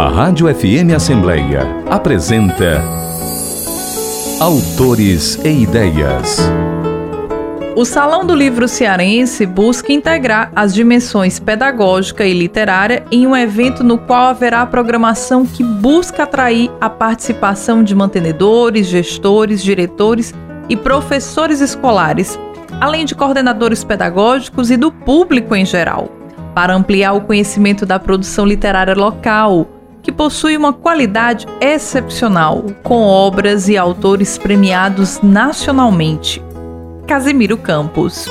A Rádio FM Assembleia apresenta Autores e Ideias. O Salão do Livro Cearense busca integrar as dimensões pedagógica e literária em um evento no qual haverá programação que busca atrair a participação de mantenedores, gestores, diretores e professores escolares, além de coordenadores pedagógicos e do público em geral, para ampliar o conhecimento da produção literária local que possui uma qualidade excepcional, com obras e autores premiados nacionalmente. Casemiro Campos.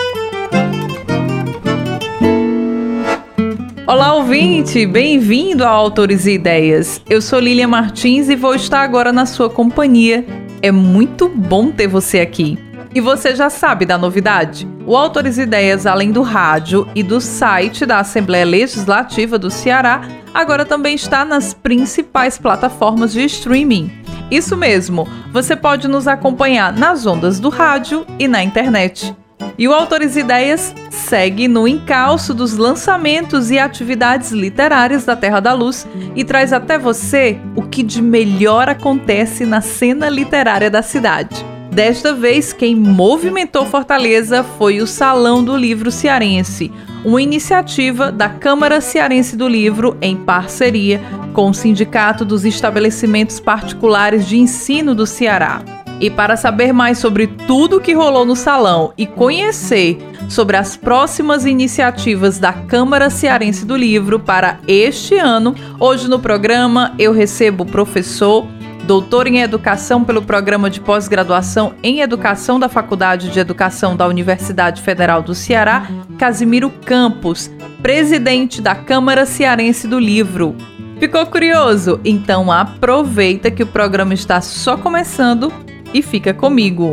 Olá, ouvinte! Bem-vindo a Autores e Ideias. Eu sou Lilian Martins e vou estar agora na sua companhia. É muito bom ter você aqui. E você já sabe da novidade? O Autores Ideias, além do rádio e do site da Assembleia Legislativa do Ceará, agora também está nas principais plataformas de streaming. Isso mesmo, você pode nos acompanhar nas ondas do rádio e na internet. E o Autores Ideias segue no encalço dos lançamentos e atividades literárias da Terra da Luz e traz até você o que de melhor acontece na cena literária da cidade. Desta vez, quem movimentou Fortaleza foi o Salão do Livro Cearense, uma iniciativa da Câmara Cearense do Livro em parceria com o Sindicato dos Estabelecimentos Particulares de Ensino do Ceará. E para saber mais sobre tudo o que rolou no salão e conhecer sobre as próximas iniciativas da Câmara Cearense do Livro para este ano, hoje no programa eu recebo o professor doutor em Educação pelo Programa de Pós-Graduação em Educação da Faculdade de Educação da Universidade Federal do Ceará, Casimiro Campos, presidente da Câmara Cearense do Livro. Ficou curioso? Então aproveita que o programa está só começando e fica comigo.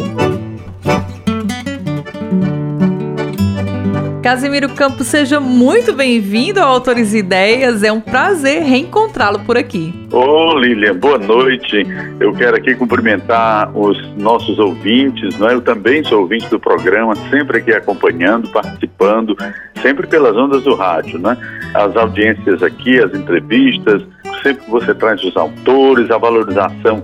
Casimiro Campos, seja muito bem-vindo ao Autores e Ideias. É um prazer reencontrá-lo por aqui. Ô, Lilian, boa noite. Eu quero aqui cumprimentar os nossos ouvintes, não é? Eu também sou ouvinte do programa, sempre aqui acompanhando, participando, sempre pelas ondas do rádio, né? As audiências aqui, as entrevistas, sempre você traz os autores, a valorização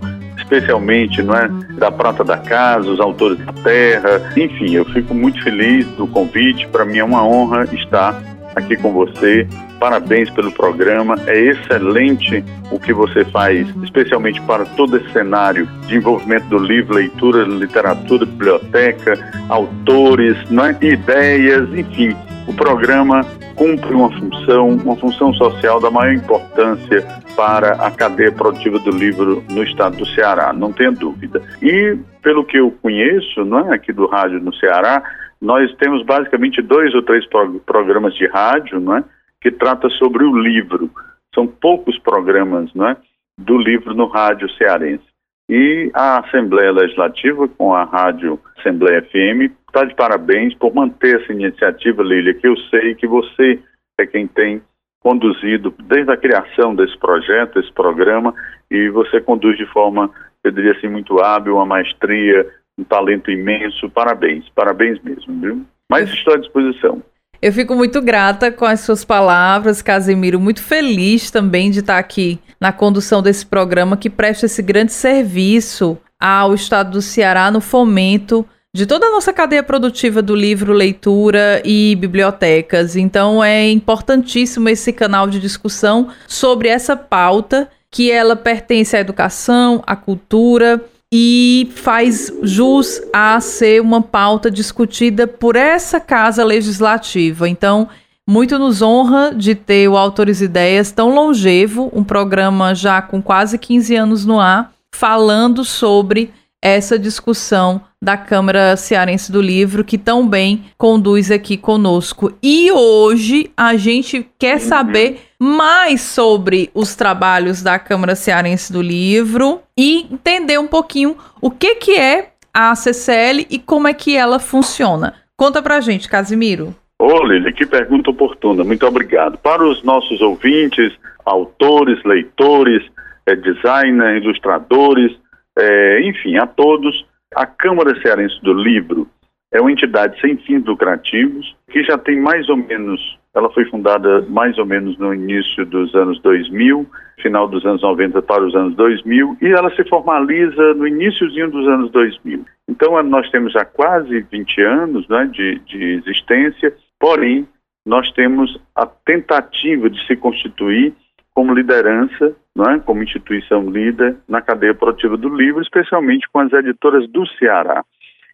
especialmente não é, da Prata da Casa, os autores da terra. Enfim, eu fico muito feliz do convite. Para mim é uma honra estar aqui com você. Parabéns pelo programa. É excelente o que você faz, especialmente para todo esse cenário de envolvimento do livro, leitura, literatura, biblioteca, autores, é? ideias, enfim. O programa cumpre uma função, uma função social da maior importância para a cadeia produtiva do livro no estado do Ceará, não tenha dúvida. E pelo que eu conheço, não é, aqui do rádio no Ceará, nós temos basicamente dois ou três programas de rádio, não é, que trata sobre o livro. São poucos programas, não é, do livro no rádio cearense. E a Assembleia Legislativa, com a Rádio Assembleia FM, está de parabéns por manter essa iniciativa, Lília, que eu sei que você é quem tem conduzido desde a criação desse projeto, desse programa, e você conduz de forma, eu diria assim, muito hábil, uma maestria, um talento imenso. Parabéns, parabéns mesmo, viu? Mas estou à disposição. Eu fico muito grata com as suas palavras, Casimiro, muito feliz também de estar aqui na condução desse programa que presta esse grande serviço ao Estado do Ceará no fomento de toda a nossa cadeia produtiva do livro, leitura e bibliotecas. Então é importantíssimo esse canal de discussão sobre essa pauta que ela pertence à educação, à cultura e faz jus a ser uma pauta discutida por essa casa legislativa. Então, muito nos honra de ter o Autores Ideias tão longevo, um programa já com quase 15 anos no ar, falando sobre essa discussão da Câmara Cearense do Livro, que tão bem conduz aqui conosco. E hoje a gente quer saber mais sobre os trabalhos da Câmara Cearense do Livro e entender um pouquinho o que, que é a CCL e como é que ela funciona. Conta pra gente, Casimiro. Ô, Lili, que pergunta oportuna. Muito obrigado. Para os nossos ouvintes, autores, leitores, é, designers, ilustradores, é, enfim, a todos, a Câmara Cearense do Livro é uma entidade sem fins lucrativos que já tem mais ou menos ela foi fundada mais ou menos no início dos anos 2000, final dos anos 90 para os anos 2000, e ela se formaliza no iníciozinho dos anos 2000. Então, nós temos já quase 20 anos né, de, de existência, porém, nós temos a tentativa de se constituir como liderança, não é? como instituição líder na cadeia produtiva do livro, especialmente com as editoras do Ceará.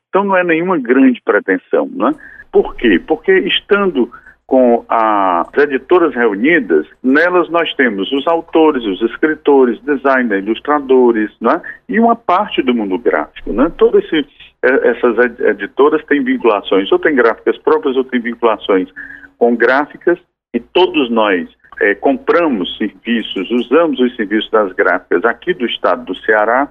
Então não é nenhuma grande pretensão. Não é? Por quê? Porque estando com as editoras reunidas, nelas nós temos os autores, os escritores, designers, ilustradores, é? e uma parte do mundo gráfico. Né? Todas eh, essas editoras têm vinculações, ou têm gráficas próprias, ou têm vinculações com gráficas, e todos nós é, compramos serviços, usamos os serviços das gráficas aqui do estado do Ceará,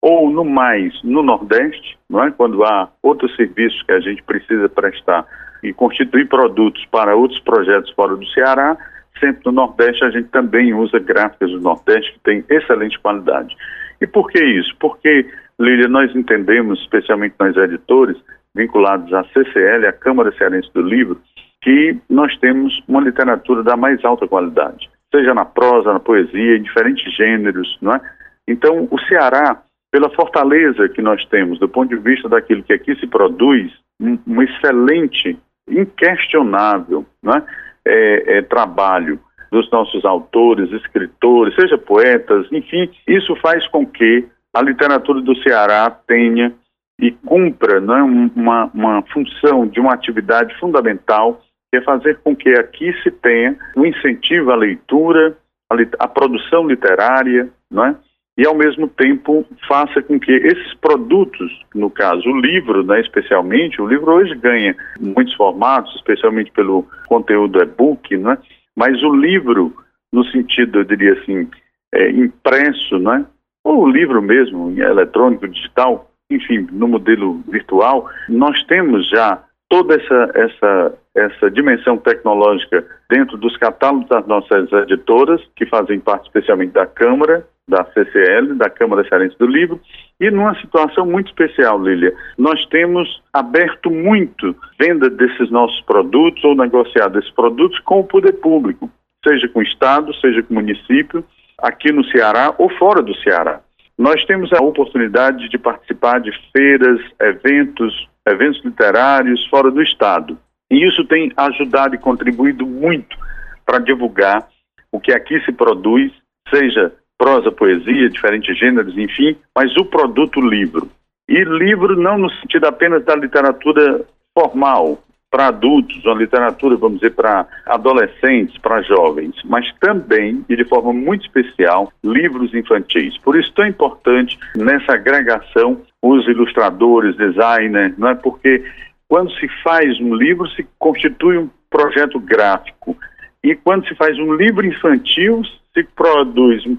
ou no mais no Nordeste, não é? quando há outros serviços que a gente precisa prestar e constituir produtos para outros projetos fora do Ceará, sempre no Nordeste a gente também usa gráficas do Nordeste que tem excelente qualidade. E por que isso? Porque, Lília, nós entendemos, especialmente nós editores, vinculados à CCL, a Câmara Cearense do Livro, que nós temos uma literatura da mais alta qualidade, seja na prosa, na poesia, em diferentes gêneros, não é? Então, o Ceará pela fortaleza que nós temos do ponto de vista daquilo que aqui se produz, um, um excelente, inquestionável né, é, é, trabalho dos nossos autores, escritores, seja poetas, enfim, isso faz com que a literatura do Ceará tenha e cumpra né, uma, uma função de uma atividade fundamental, é fazer com que aqui se tenha um incentivo à leitura, à, à produção literária, não é? e, ao mesmo tempo, faça com que esses produtos, no caso o livro, né, especialmente, o livro hoje ganha muitos formatos, especialmente pelo conteúdo e-book, né, mas o livro, no sentido, eu diria assim, é, impresso, né, ou o livro mesmo, eletrônico, digital, enfim, no modelo virtual, nós temos já toda essa, essa, essa dimensão tecnológica dentro dos catálogos das nossas editoras, que fazem parte especialmente da Câmara, da CCL, da Câmara Cearense do Livro, e numa situação muito especial, Lília, nós temos aberto muito venda desses nossos produtos ou negociado esses produtos com o poder público, seja com o Estado, seja com o município, aqui no Ceará ou fora do Ceará. Nós temos a oportunidade de participar de feiras, eventos, eventos literários fora do Estado. E isso tem ajudado e contribuído muito para divulgar o que aqui se produz, seja prosa, poesia, diferentes gêneros, enfim, mas o produto livro. E livro não no sentido apenas da literatura formal, para adultos, uma literatura, vamos dizer, para adolescentes, para jovens, mas também, e de forma muito especial, livros infantis. Por isso, tão importante nessa agregação os ilustradores, designers, não é? Porque quando se faz um livro, se constitui um projeto gráfico. E quando se faz um livro infantil, se produz um,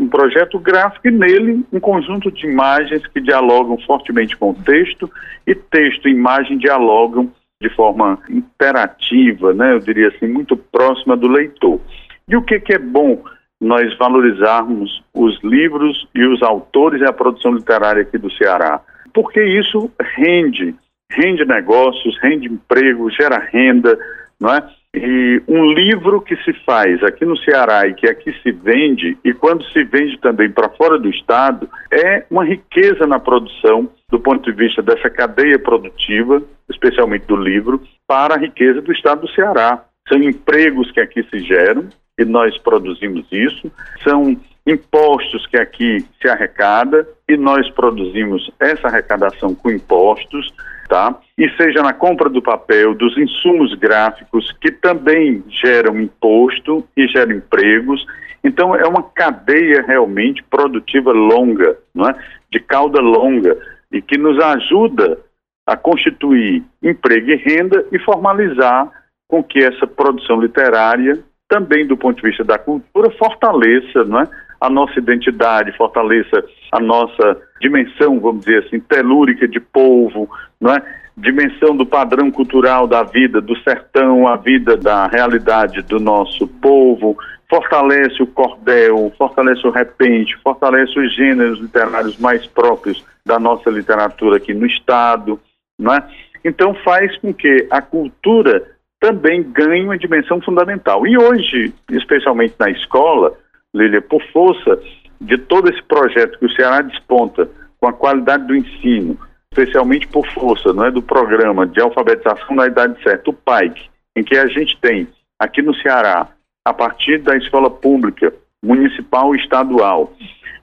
um, projeto gráfico e nele um conjunto de imagens que dialogam fortemente com o texto e texto e imagem dialogam de forma interativa, né, eu diria assim, muito próxima do leitor. E o que, que é bom nós valorizarmos os livros e os autores e a produção literária aqui do Ceará? Porque isso rende, rende negócios, rende emprego, gera renda, não é? E um livro que se faz aqui no Ceará e que aqui se vende, e quando se vende também para fora do estado, é uma riqueza na produção do ponto de vista dessa cadeia produtiva, especialmente do livro, para a riqueza do estado do Ceará. São empregos que aqui se geram, e nós produzimos isso, são impostos que aqui se arrecada, e nós produzimos essa arrecadação com impostos, tá? E seja na compra do papel, dos insumos gráficos, que também geram imposto e geram empregos. Então, é uma cadeia realmente produtiva longa, não é? de cauda longa, e que nos ajuda a constituir emprego e renda e formalizar com que essa produção literária, também do ponto de vista da cultura, fortaleça não é? A nossa identidade, fortaleça a nossa dimensão, vamos dizer assim, telúrica de povo, não é? dimensão do padrão cultural da vida do sertão, a vida da realidade do nosso povo, fortalece o cordel, fortalece o repente, fortalece os gêneros literários mais próprios da nossa literatura aqui no estado, não é? Então faz com que a cultura também ganha uma dimensão fundamental. E hoje, especialmente na escola, Lília, por força de todo esse projeto que o Ceará desponta com a qualidade do ensino, especialmente por força não é, do programa de alfabetização na idade certa, o PAIC, em que a gente tem aqui no Ceará, a partir da escola pública, municipal e estadual,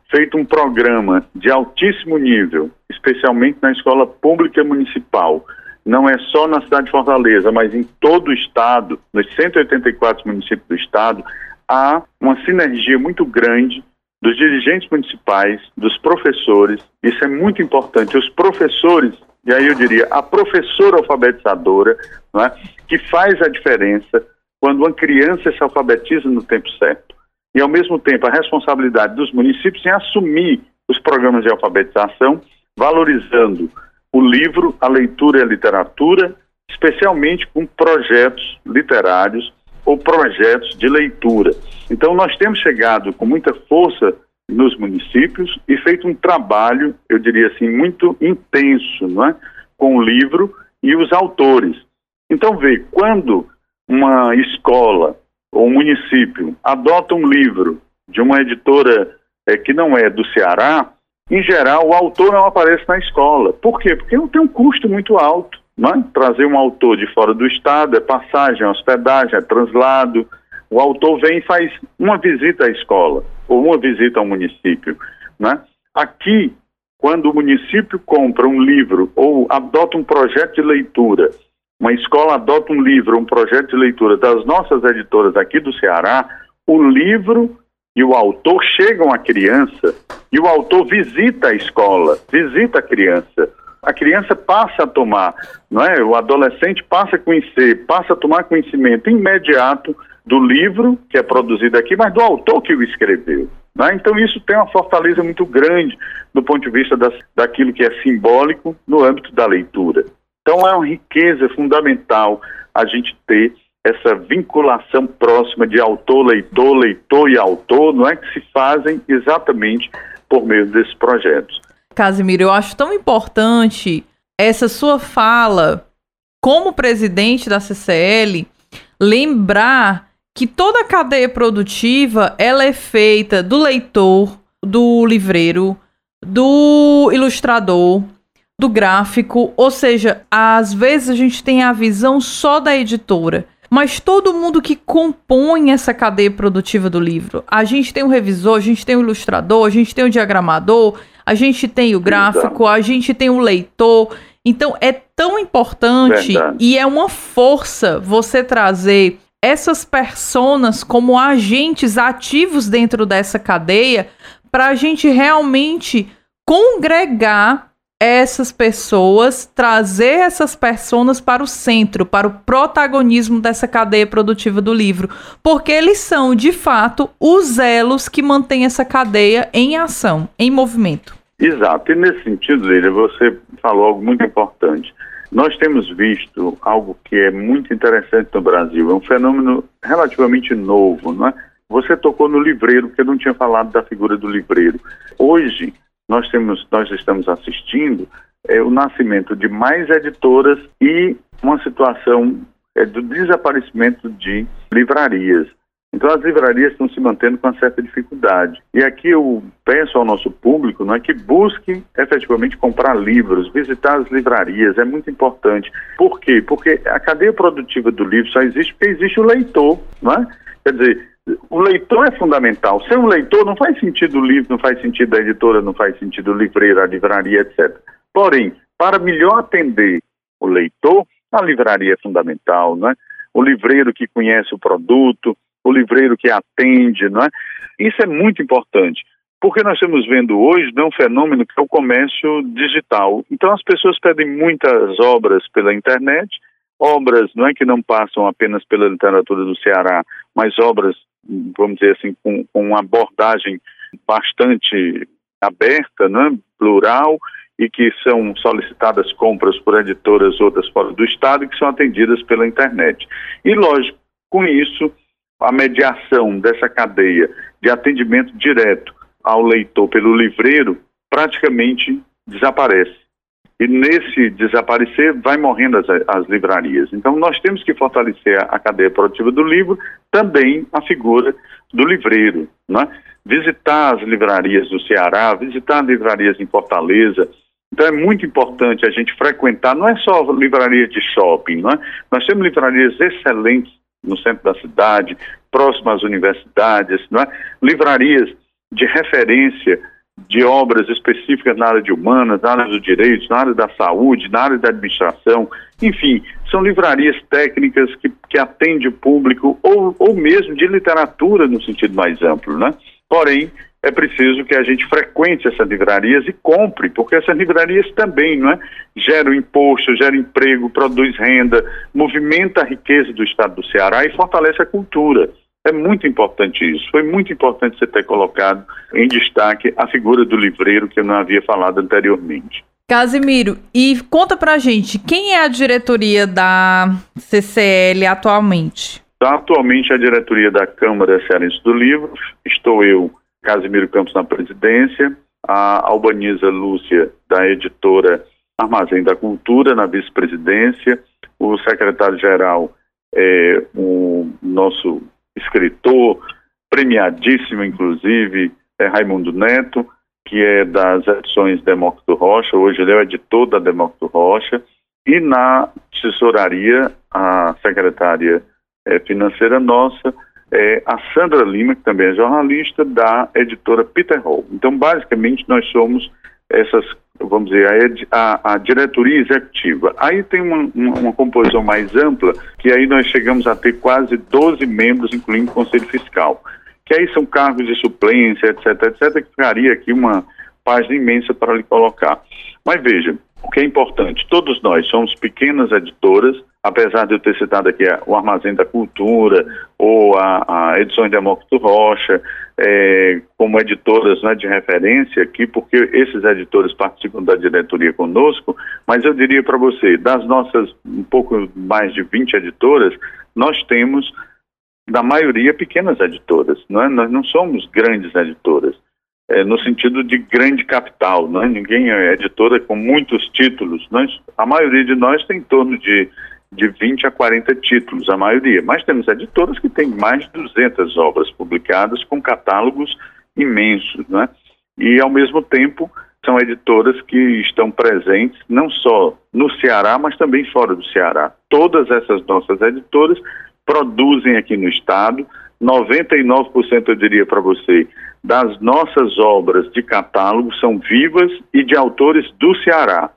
feito um programa de altíssimo nível, especialmente na escola pública municipal, não é só na cidade de Fortaleza, mas em todo o estado, nos 184 municípios do estado, há uma sinergia muito grande dos dirigentes municipais, dos professores, isso é muito importante. Os professores, e aí eu diria, a professora alfabetizadora, é, que faz a diferença quando uma criança se alfabetiza no tempo certo. E, ao mesmo tempo, a responsabilidade dos municípios em assumir os programas de alfabetização, valorizando o livro, a leitura e a literatura, especialmente com projetos literários ou projetos de leitura. Então, nós temos chegado com muita força nos municípios e feito um trabalho, eu diria assim, muito intenso, não é? com o livro e os autores. Então, vê, quando uma escola ou um município adota um livro de uma editora é, que não é do Ceará, em geral, o autor não aparece na escola. Por quê? Porque não tem um custo muito alto. Né? Trazer um autor de fora do estado é passagem, é hospedagem, é translado. O autor vem e faz uma visita à escola ou uma visita ao município. Né? Aqui, quando o município compra um livro ou adota um projeto de leitura, uma escola adota um livro, um projeto de leitura das nossas editoras aqui do Ceará, o livro e o autor chegam à criança e o autor visita a escola, visita a criança. A criança passa a tomar, não é? O adolescente passa a conhecer, passa a tomar conhecimento imediato do livro que é produzido aqui, mas do autor que o escreveu. É? Então isso tem uma fortaleza muito grande do ponto de vista das, daquilo que é simbólico no âmbito da leitura. Então é uma riqueza fundamental a gente ter essa vinculação próxima de autor, leitor, leitor e autor, não é que se fazem exatamente por meio desses projetos. Casimiro, eu acho tão importante essa sua fala como presidente da CCL lembrar que toda a cadeia produtiva ela é feita do leitor, do livreiro, do ilustrador, do gráfico, ou seja, às vezes a gente tem a visão só da editora mas todo mundo que compõe essa cadeia produtiva do livro. A gente tem o revisor, a gente tem o ilustrador, a gente tem o diagramador, a gente tem o gráfico, a gente tem o leitor. Então é tão importante Verdade. e é uma força você trazer essas personas como agentes ativos dentro dessa cadeia para a gente realmente congregar essas pessoas, trazer essas pessoas para o centro, para o protagonismo dessa cadeia produtiva do livro, porque eles são, de fato, os elos que mantêm essa cadeia em ação, em movimento. Exato, e nesse sentido, Lília, você falou algo muito importante. Nós temos visto algo que é muito interessante no Brasil, é um fenômeno relativamente novo, não é? Você tocou no livreiro, porque eu não tinha falado da figura do livreiro. Hoje, nós, temos, nós estamos assistindo é, o nascimento de mais editoras e uma situação é, do desaparecimento de livrarias. Então as livrarias estão se mantendo com uma certa dificuldade. E aqui eu peço ao nosso público não é que busque efetivamente comprar livros, visitar as livrarias, é muito importante. Por quê? Porque a cadeia produtiva do livro só existe porque existe o leitor, não é? Quer dizer, o leitor é fundamental. Sem um leitor não faz sentido o livro, não faz sentido a editora, não faz sentido o livreiro, a livraria, etc. Porém, para melhor atender o leitor, a livraria é fundamental, não é? O livreiro que conhece o produto, o livreiro que atende, não é? Isso é muito importante, porque nós estamos vendo hoje né, um fenômeno que é o comércio digital. Então as pessoas pedem muitas obras pela internet, obras não é que não passam apenas pela literatura do Ceará, mas obras vamos dizer assim, com, com uma abordagem bastante aberta, né, plural, e que são solicitadas compras por editoras outras fora do Estado e que são atendidas pela internet. E, lógico, com isso, a mediação dessa cadeia de atendimento direto ao leitor pelo livreiro praticamente desaparece. e nesse desaparecer vai morrendo as, as livrarias. Então nós temos que fortalecer a, a, cadeia produtiva do livro, também a figura do livreiro, né? visitar as livrarias do Ceará, visitar livrarias em Fortaleza. Então é muito importante a gente frequentar, não é só livraria de shopping, não é? nós temos livrarias excelentes no centro da cidade, próximas às universidades, não é? livrarias de referência de obras específicas na área de humanas, na área dos direitos, na área da saúde, na área da administração, enfim, são livrarias técnicas que, que atendem o público ou, ou mesmo de literatura no sentido mais amplo, né? Porém, é preciso que a gente frequente essas livrarias e compre, porque essas livrarias também não é, geram imposto, geram emprego, produz renda, movimenta a riqueza do estado do Ceará e fortalece a cultura. É muito importante isso. Foi muito importante você ter colocado em destaque a figura do livreiro que eu não havia falado anteriormente. Casimiro, e conta pra gente, quem é a diretoria da CCL atualmente? Atualmente a diretoria da Câmara Cearense do Livro, estou eu, Casimiro Campos na presidência, a Albaniza Lúcia da editora Armazém da Cultura na vice-presidência, o secretário-geral é o nosso escritor, premiadíssimo inclusive, é Raimundo Neto, que é das edições Demócrito Rocha, hoje ele é o editor da Demócrito Rocha, e na tesouraria, a secretária é, financeira nossa é a Sandra Lima, que também é jornalista, da editora Peter Hall. Então, basicamente, nós somos essas vamos dizer, a, a, diretoria executiva. Aí tem uma, uma, uma, composição mais ampla, que aí nós chegamos a ter quase 12 membros, incluindo o Conselho Fiscal. Que aí são cargos de suplência, etc, etc, que ficaria aqui uma página imensa para lhe colocar. Mas veja, o que é importante, todos nós somos pequenas editoras, apesar de eu ter citado aqui o Armazém da Cultura ou a, a Edições Demócrito Rocha, é, como editoras né, de referência aqui, porque esses editores participam da diretoria conosco, mas eu diria para você, das nossas um pouco mais de 20 editoras, nós temos, da maioria, pequenas editoras, não é? nós não somos grandes editoras. É, no sentido de grande capital, não é? ninguém é editora com muitos títulos. Nós, a maioria de nós tem em torno de de 20 a 40 títulos, a maioria. Mas temos editoras que têm mais de 200 obras publicadas com catálogos imensos, né? E, ao mesmo tempo, são editoras que estão presentes não só no Ceará, mas também fora do Ceará. Todas essas nossas editoras produzem aqui no Estado, 99% eu diria para você, das nossas obras de catálogo são vivas e de autores do Ceará.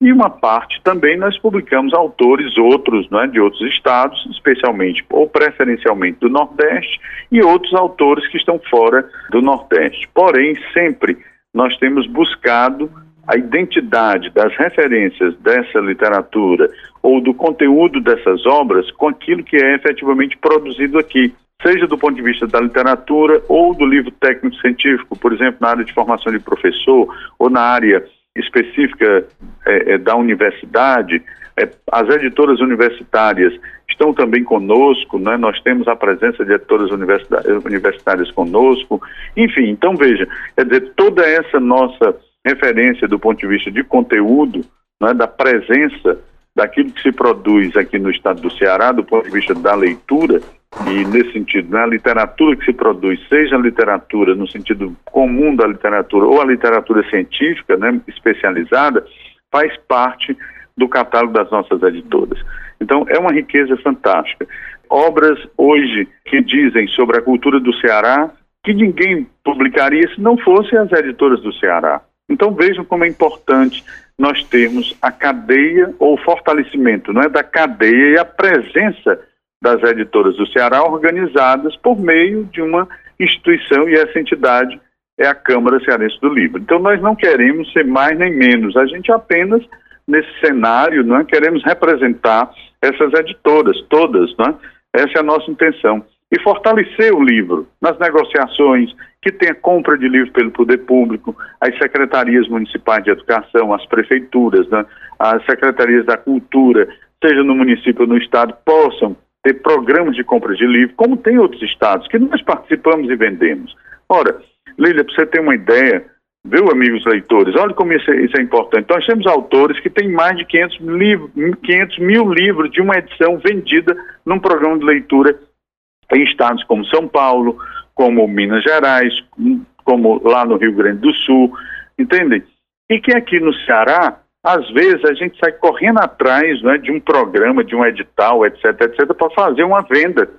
E uma parte também nós publicamos autores outros, né, de outros estados, especialmente ou preferencialmente do Nordeste, e outros autores que estão fora do Nordeste. Porém, sempre nós temos buscado a identidade das referências dessa literatura ou do conteúdo dessas obras com aquilo que é efetivamente produzido aqui, seja do ponto de vista da literatura ou do livro técnico-científico, por exemplo, na área de formação de professor ou na área específica é, é, da universidade, é, as editoras universitárias estão também conosco, né? nós temos a presença de editoras universitárias conosco, enfim, então veja, quer dizer, toda essa nossa referência do ponto de vista de conteúdo, né, da presença daquilo que se produz aqui no estado do Ceará, do ponto de vista da leitura, e nesse sentido, né, a literatura que se produz, seja a literatura no sentido comum da literatura ou a literatura científica, né, especializada, faz parte do catálogo das nossas editoras. Então, é uma riqueza fantástica. Obras hoje que dizem sobre a cultura do Ceará que ninguém publicaria se não fossem as editoras do Ceará. Então, vejam como é importante nós termos a cadeia ou o fortalecimento não é, da cadeia e a presença das editoras do Ceará organizadas por meio de uma instituição e essa entidade é a Câmara Cearense do Livro. Então nós não queremos ser mais nem menos, a gente apenas nesse cenário não é, queremos representar essas editoras todas, não é? Essa é a nossa intenção e fortalecer o livro nas negociações, que tenha compra de livro pelo poder público, as secretarias municipais de educação, as prefeituras, né, as secretarias da cultura, seja no município ou no estado, possam ter programas de compra de livro, como tem outros estados, que nós participamos e vendemos. Ora, Lília, para você ter uma ideia, viu, amigos leitores? Olha como isso é, isso é, importante. Nós temos autores que têm mais de 500, livros, 500 mil livros de uma edição vendida num programa de leitura em estados como São Paulo, como Minas Gerais, como lá no Rio Grande do Sul, entendem? E que aqui no Ceará, às vezes a gente sai correndo atrás né, de um programa, de um edital, etc, etc, para fazer uma venda,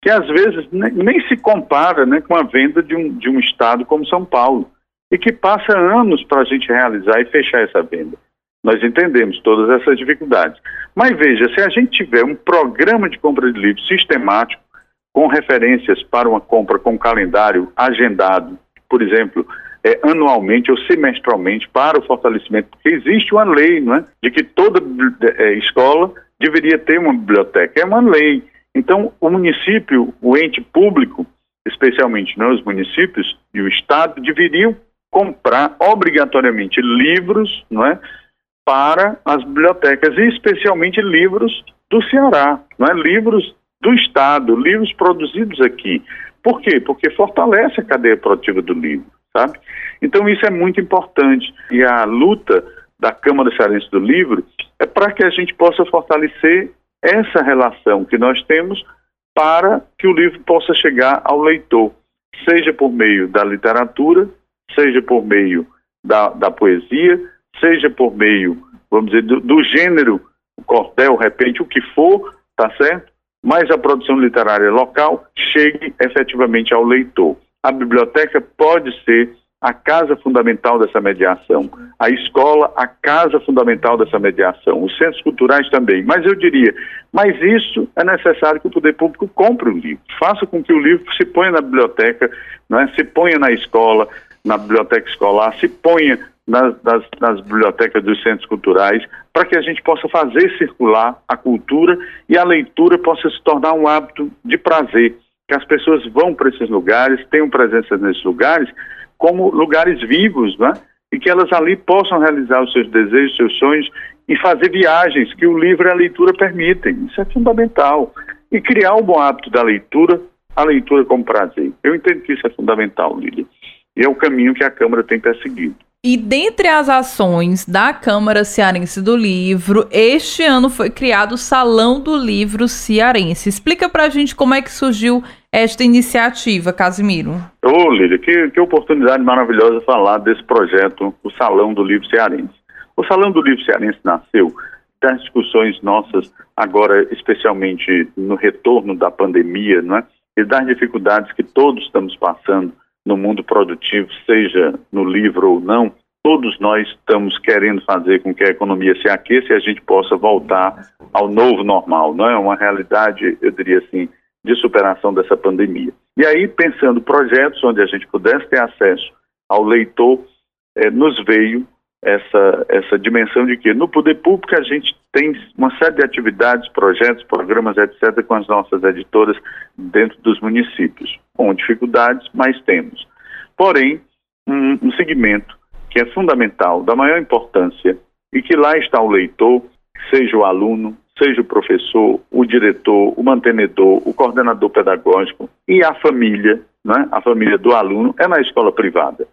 que às vezes nem se compara né, com a venda de um, de um estado como São Paulo, e que passa anos para a gente realizar e fechar essa venda. Nós entendemos todas essas dificuldades. Mas veja, se a gente tiver um programa de compra de livros sistemático, com referências para uma compra com calendário agendado, por exemplo, é, anualmente ou semestralmente para o fortalecimento, porque existe uma lei não é, de que toda é, escola deveria ter uma biblioteca. É uma lei. Então, o município, o ente público, especialmente né, os municípios e o Estado, deveriam comprar obrigatoriamente livros não é, para as bibliotecas, e especialmente livros do Ceará, não é, livros do Estado, livros produzidos aqui. Por quê? Porque fortalece a cadeia produtiva do livro sabe? Então isso é muito importante. E a luta da Câmara Cearense do Livro é para que a gente possa fortalecer essa relação que nós temos para que o livro possa chegar ao leitor, seja por meio da literatura, seja por meio da, da poesia, seja por meio, vamos dizer, do, do gênero, cordel, repente, o que for, tá certo? Mas a produção literária local chegue efetivamente ao leitor. A biblioteca pode ser a casa fundamental dessa mediação, a escola, a casa fundamental dessa mediação, os centros culturais também. Mas eu diria, mas isso é necessário que o poder público compre o livro, faça com que o livro se ponha na biblioteca, né, se ponha na escola, na biblioteca escolar, se ponha nas, nas, nas bibliotecas dos centros culturais, para que a gente possa fazer circular a cultura e a leitura possa se tornar um hábito de prazer que as pessoas vão para esses lugares, tenham presença nesses lugares, como lugares vivos, né? E que elas ali possam realizar os seus desejos, seus sonhos e fazer viagens que o livro e a leitura permitem. Isso é fundamental. E criar o bom hábito da leitura, a leitura como prazer. Eu entendo que isso é fundamental, Lília. E é o caminho que a Câmara tem perseguido. E dentre as ações da Câmara Cearense do Livro, este ano foi criado o Salão do Livro Cearense. Explica pra gente como é que surgiu esta iniciativa, Casimiro. Ô, Lídia, que, que oportunidade maravilhosa falar desse projeto, o Salão do Livro Cearense. O Salão do Livro Cearense nasceu das discussões nossas, agora especialmente no retorno da pandemia, né, e das dificuldades que todos estamos passando no mundo produtivo, seja no livro ou não, todos nós estamos querendo fazer com que a economia se aqueça e a gente possa voltar ao novo normal, não é uma realidade, eu diria assim, de superação dessa pandemia. E aí, pensando projetos onde a gente pudesse ter acesso ao leitor, eh, nos veio essa, essa dimensão de que no poder público a gente tem uma série de atividades, projetos, programas, etc., com as nossas editoras dentro dos municípios. Com dificuldades, mas temos. Porém, um, um segmento que é fundamental, da maior importância, e que lá está o leitor, seja o aluno, seja o professor, o diretor, o mantenedor, o coordenador pedagógico e a família, né, a família do aluno, é na escola privada.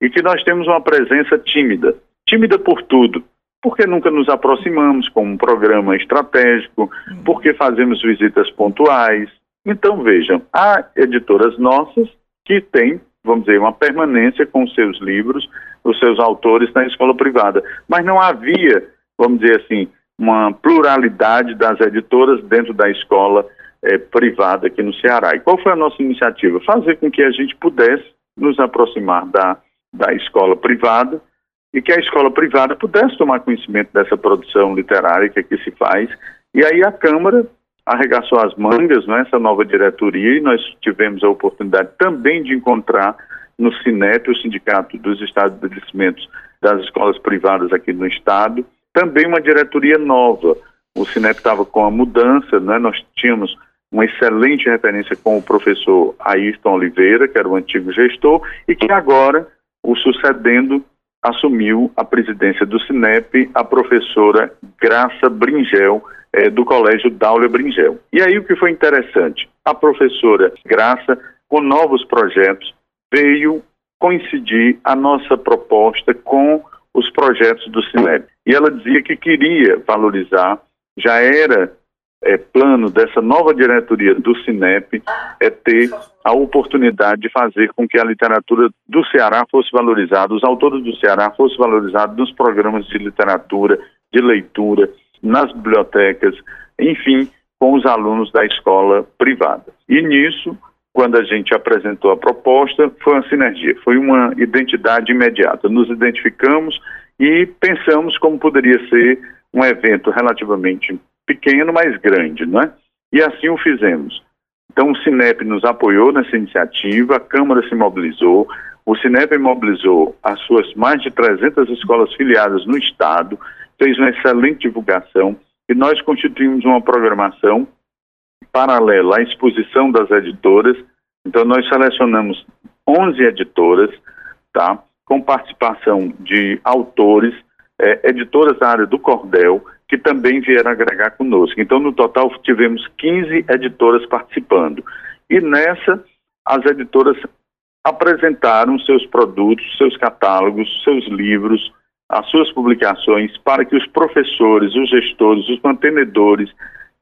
E que nós temos uma presença tímida, tímida por tudo, porque nunca nos aproximamos com um programa estratégico, porque fazemos visitas pontuais. Então, vejam, há editoras nossas que têm, vamos dizer, uma permanência com seus livros, os seus autores na escola privada, mas não havia, vamos dizer assim, uma pluralidade das editoras dentro da escola eh, privada aqui no Ceará. E qual foi a nossa iniciativa? Fazer com que a gente pudesse nos aproximar da, da escola privada e que a escola privada pudesse tomar conhecimento dessa produção literária que aqui se faz. E aí a Câmara arregaçou as mangas, né, essa nova diretoria, e nós tivemos a oportunidade também de encontrar no Sinep, o Sindicato dos Estabelecimentos das Escolas Privadas aqui no Estado, também uma diretoria nova. O Sinep estava com a mudança, né, nós tínhamos uma excelente referência com o professor Ayrton Oliveira, que era o antigo gestor, e que agora, o sucedendo, assumiu a presidência do Sinep a professora Graça Bringel, é, do Colégio Daulia Bringel. E aí o que foi interessante? A professora Graça, com novos projetos, veio coincidir a nossa proposta com os projetos do Cinep. E ela dizia que queria valorizar, já era é, plano dessa nova diretoria do Cinep, é ter a oportunidade de fazer com que a literatura do Ceará fosse valorizada, os autores do Ceará fossem valorizados nos programas de literatura, de leitura, nas bibliotecas, enfim, com os alunos da escola privada. E nisso, quando a gente apresentou a proposta, foi uma sinergia, foi uma identidade imediata. Nos identificamos e pensamos como poderia ser um evento relativamente pequeno, mas grande, não é? E assim o fizemos. Então o Cinep nos apoiou nessa iniciativa, a Câmara se mobilizou, o Cinep mobilizou as suas mais de 300 escolas filiadas no Estado, fez uma excelente divulgação e nós constituímos uma programação paralela à exposição das editoras. Então, nós selecionamos 11 editoras, tá? com participação de autores, é, editoras da área do cordel, que também vieram agregar conosco. Então, no total, tivemos 15 editoras participando. E nessa, as editoras apresentaram seus produtos, seus catálogos, seus livros, as suas publicações para que os professores, os gestores, os mantenedores,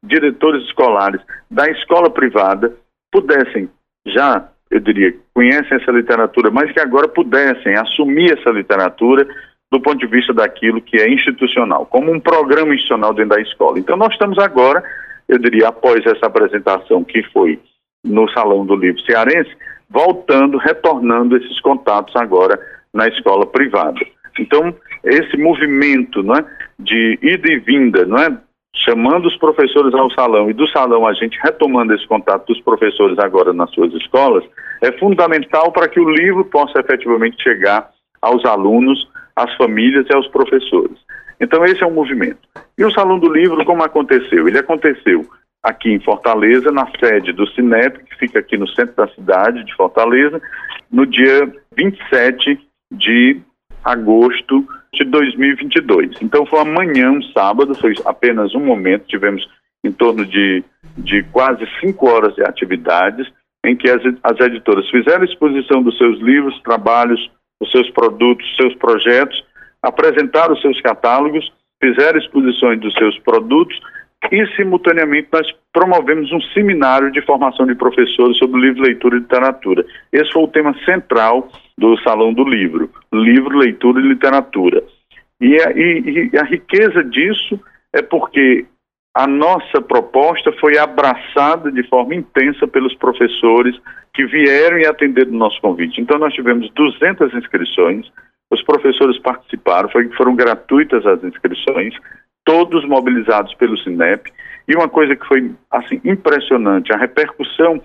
diretores escolares da escola privada pudessem, já, eu diria, conhecem essa literatura, mas que agora pudessem assumir essa literatura do ponto de vista daquilo que é institucional, como um programa institucional dentro da escola. Então, nós estamos agora, eu diria, após essa apresentação que foi no Salão do Livro Cearense, voltando, retornando esses contatos agora na escola privada. Então, esse movimento né, de ida e vinda, não é? chamando os professores ao salão e do salão a gente retomando esse contato dos professores agora nas suas escolas, é fundamental para que o livro possa efetivamente chegar aos alunos, às famílias e aos professores. Então esse é um movimento. E o Salão do Livro, como aconteceu? Ele aconteceu aqui em Fortaleza, na sede do Cinep, que fica aqui no centro da cidade de Fortaleza, no dia 27 de agosto de 2022. Então foi amanhã, um sábado, foi apenas um momento, tivemos em torno de, de quase cinco horas de atividades, em que as, as editoras fizeram exposição dos seus livros, trabalhos, os seus produtos, seus projetos, apresentaram os seus catálogos, fizeram exposições dos seus produtos e, simultaneamente, nós promovemos um seminário de formação de professores sobre livro, leitura e literatura. Esse foi o tema central do Salão do Livro, livro, leitura e literatura. E a, e, e a riqueza disso é porque a nossa proposta foi abraçada de forma intensa pelos professores que vieram e atenderam o nosso convite. Então, nós tivemos 200 inscrições, os professores participaram, foi, foram gratuitas as inscrições, todos mobilizados pelo Cinep. E uma coisa que foi assim impressionante, a repercussão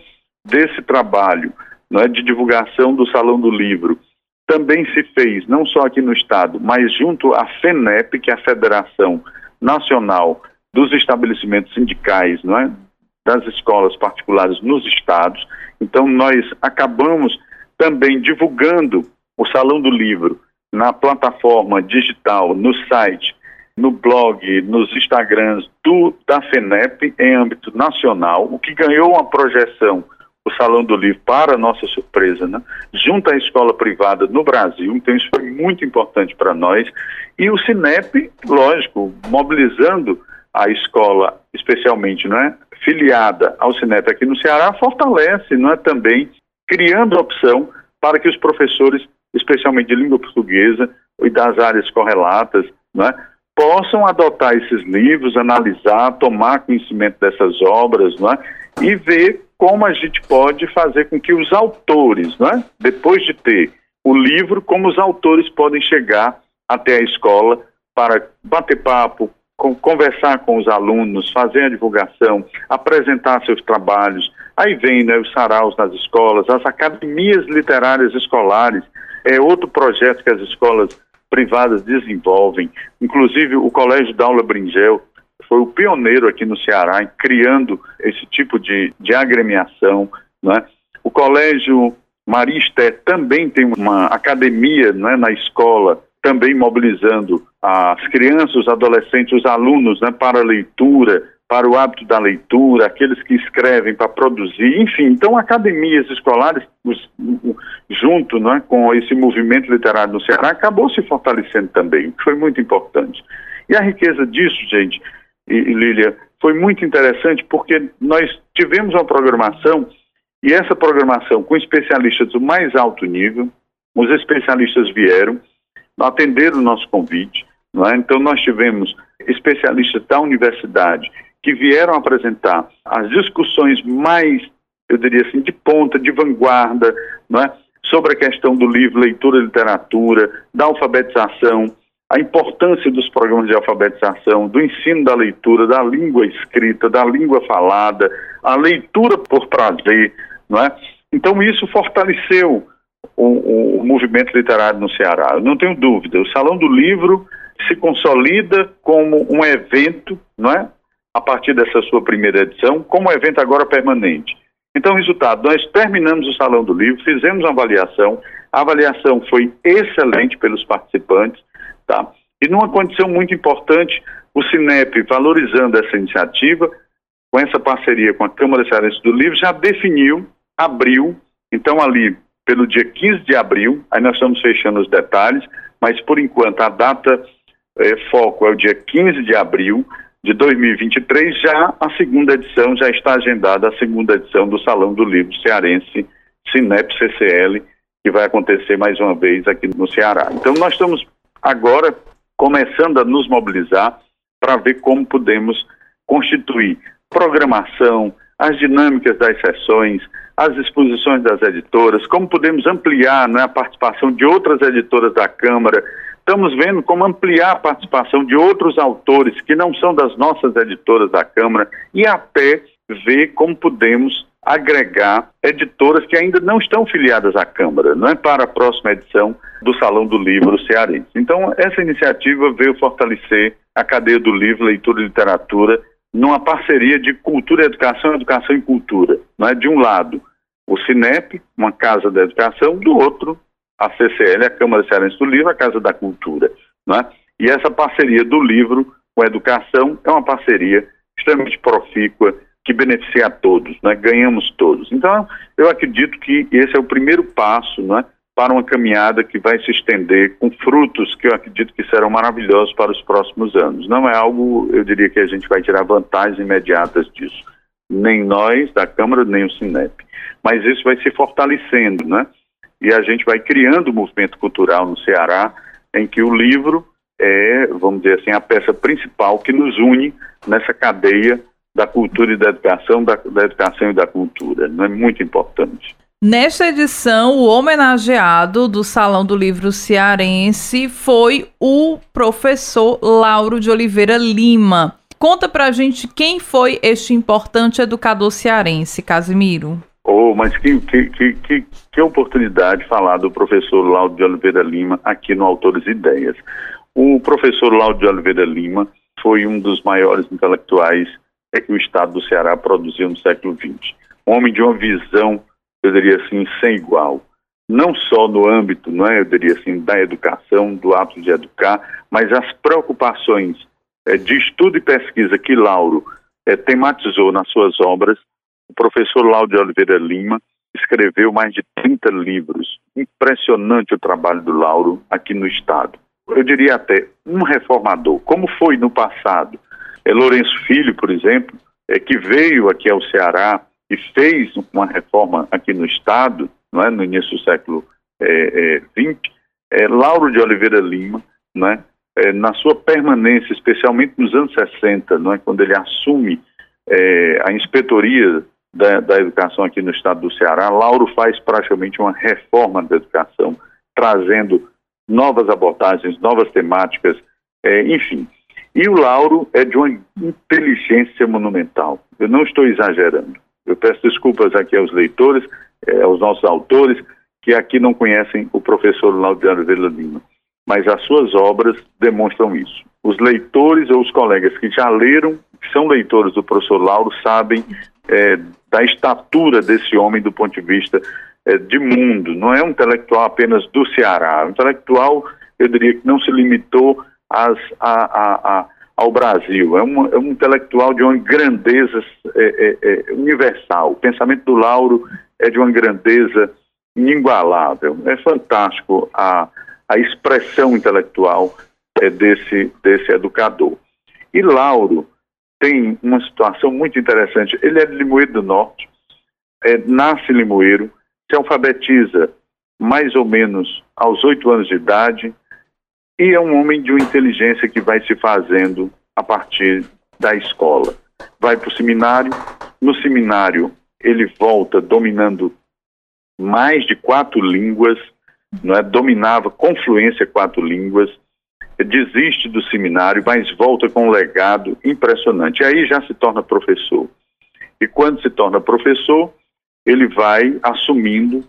desse trabalho é, de divulgação do Salão do Livro também se fez, não só aqui no Estado, mas junto à FENEP, que é a Federação Nacional dos Estabelecimentos Sindicais, não é? das escolas particulares nos estados. Então, nós acabamos também divulgando o Salão do Livro na plataforma digital, no site no blog, nos Instagrams do, da FENEP em âmbito nacional, o que ganhou uma projeção, o Salão do Livro, para nossa surpresa, né? junto à escola privada no Brasil, então isso foi muito importante para nós, e o Cinep, lógico, mobilizando a escola, especialmente, né, filiada ao Cinep aqui no Ceará, fortalece, não é, também criando opção para que os professores, especialmente de língua portuguesa e das áreas correlatas, não é, possam adotar esses livros, analisar, tomar conhecimento dessas obras, não é? e ver como a gente pode fazer com que os autores, não é? depois de ter o livro, como os autores podem chegar até a escola para bater papo, conversar com os alunos, fazer a divulgação, apresentar seus trabalhos. Aí vem né, os saraus nas escolas, as academias literárias escolares, é outro projeto que as escolas privadas desenvolvem. Inclusive, o Colégio Daula Bringel foi o pioneiro aqui no Ceará em criando esse tipo de, de agremiação. Né? O Colégio Maristé também tem uma academia né, na escola, também mobilizando as crianças, os adolescentes, os alunos né, para a leitura, para o hábito da leitura, aqueles que escrevem para produzir, enfim. Então, academias escolares, os, junto né, com esse movimento literário no Ceará, acabou se fortalecendo também, o que foi muito importante. E a riqueza disso, gente, e, e Lília, foi muito interessante porque nós tivemos uma programação e essa programação com especialistas do mais alto nível, os especialistas vieram, atenderam o nosso convite, é? então nós tivemos especialistas da universidade que vieram apresentar as discussões mais, eu diria assim, de ponta, de vanguarda, é? sobre a questão do livro, leitura e literatura, da alfabetização, a importância dos programas de alfabetização, do ensino da leitura, da língua escrita, da língua falada, a leitura por prazer, não é? Então isso fortaleceu o, o, movimento literário no Ceará. Eu não tenho dúvida. O Salão do Livro se consolida como um evento, não é? A partir dessa sua primeira edição, como evento agora permanente. Então, resultado, nós terminamos o Salão do Livro, fizemos uma avaliação, a avaliação foi excelente pelos participantes, tá? E numa condição muito importante, o Cinep, valorizando essa iniciativa, com essa parceria com a Câmara Cearense do Livro, já definiu, abriu, então ali pelo dia 15 de abril, aí nós estamos fechando os detalhes, mas por enquanto a data é, foco é o dia 15 de abril de 2023, já a segunda edição, já está agendada a segunda edição do Salão do Livro Cearense Cinep CCL, que vai acontecer mais uma vez aqui no Ceará. Então nós estamos agora começando a nos mobilizar para ver como podemos constituir programação, as dinâmicas das sessões, as exposições das editoras, como podemos ampliar né, a participação de outras editoras da Câmara. Estamos vendo como ampliar a participação de outros autores que não são das nossas editoras da Câmara e até ver como podemos agregar editoras que ainda não estão filiadas à Câmara, não é para a próxima edição do Salão do Livro Cearense. Então, essa iniciativa veio fortalecer a cadeia do livro, leitura e literatura numa parceria de cultura e educação, educação e cultura. Não é? De um lado, o Cinep, uma casa da educação, do outro, a CCL, a Câmara Cearense do Livro, a Casa da Cultura. Né? E essa parceria do livro com a educação é uma parceria extremamente profícua que beneficia a todos, né? ganhamos todos. Então, eu acredito que esse é o primeiro passo né? para uma caminhada que vai se estender com frutos que eu acredito que serão maravilhosos para os próximos anos. Não é algo, eu diria que a gente vai tirar vantagens imediatas disso. Nem nós, da Câmara, nem o Cinep mas isso vai se fortalecendo, né? E a gente vai criando um movimento cultural no Ceará em que o livro é, vamos dizer assim, a peça principal que nos une nessa cadeia da cultura e da educação, da, da educação e da cultura. Não é muito importante. Nesta edição, o homenageado do Salão do Livro Cearense foi o professor Lauro de Oliveira Lima. Conta pra gente quem foi este importante educador cearense, Casimiro. Mas que, que, que, que, oportunidade falar do professor Laudo de Oliveira Lima aqui no Autores e Ideias. O professor Laudo de Oliveira Lima foi um dos maiores intelectuais que o Estado do Ceará produziu no século XX. Um homem de uma visão, eu diria assim, sem igual. Não só no âmbito, não é, eu diria assim, da educação, do ato de educar, mas as preocupações é, de estudo e pesquisa que Lauro é, tematizou nas suas obras o professor Laudio Oliveira Lima escreveu mais de 30 livros. Impressionante o trabalho do Lauro aqui no Estado. Eu diria até um reformador, como foi no passado. É Lourenço Filho, por exemplo, é, que veio aqui ao Ceará e fez uma reforma aqui no Estado, não é, no início do século XX. É, é, é, Lauro de Oliveira Lima, não é, é, na sua permanência, especialmente nos anos 60, não é, quando ele assume é, a inspetoria da, da educação aqui no estado do Ceará, Lauro faz praticamente uma reforma da educação, trazendo novas abordagens, novas temáticas, é, enfim. E o Lauro é de uma inteligência monumental. Eu não estou exagerando. Eu peço desculpas aqui aos leitores, é, aos nossos autores, que aqui não conhecem o professor Lauro de Oliveira Lima. Mas as suas obras demonstram isso. Os leitores ou os colegas que já leram, que são leitores do professor Lauro, sabem é, da estatura desse homem do ponto de vista é, de mundo. Não é um intelectual apenas do Ceará. Um intelectual, eu diria que não se limitou às, a, a, a, ao Brasil. É um, é um, intelectual de uma grandeza é, é, é, universal. O pensamento do Lauro é de uma grandeza inigualável. É fantástico a, a expressão intelectual é, desse, desse educador. E Lauro tem uma situação muito interessante. Ele é de Limoeiro do Norte, é, nasce em Limoeiro, se alfabetiza mais ou menos aos oito anos de idade e é um homem de uma inteligência que vai se fazendo a partir da escola. Vai para o seminário, no seminário ele volta dominando mais de quatro línguas, não é? dominava com fluência quatro línguas, desiste do seminário, mas volta com um legado impressionante. Aí já se torna professor. E quando se torna professor, ele vai assumindo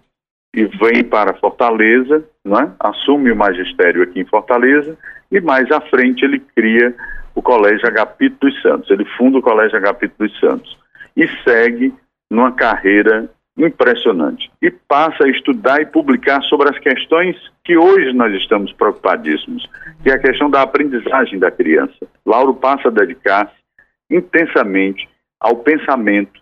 e vem para Fortaleza, é? assume o magistério aqui em Fortaleza, e mais à frente ele cria o Colégio Agapito dos Santos. Ele funda o Colégio Agapito dos Santos e segue numa carreira impressionante. E passa a estudar e publicar sobre as questões que hoje nós estamos preocupadíssimos, que é a questão da aprendizagem da criança. Lauro passa a dedicar-se intensamente ao pensamento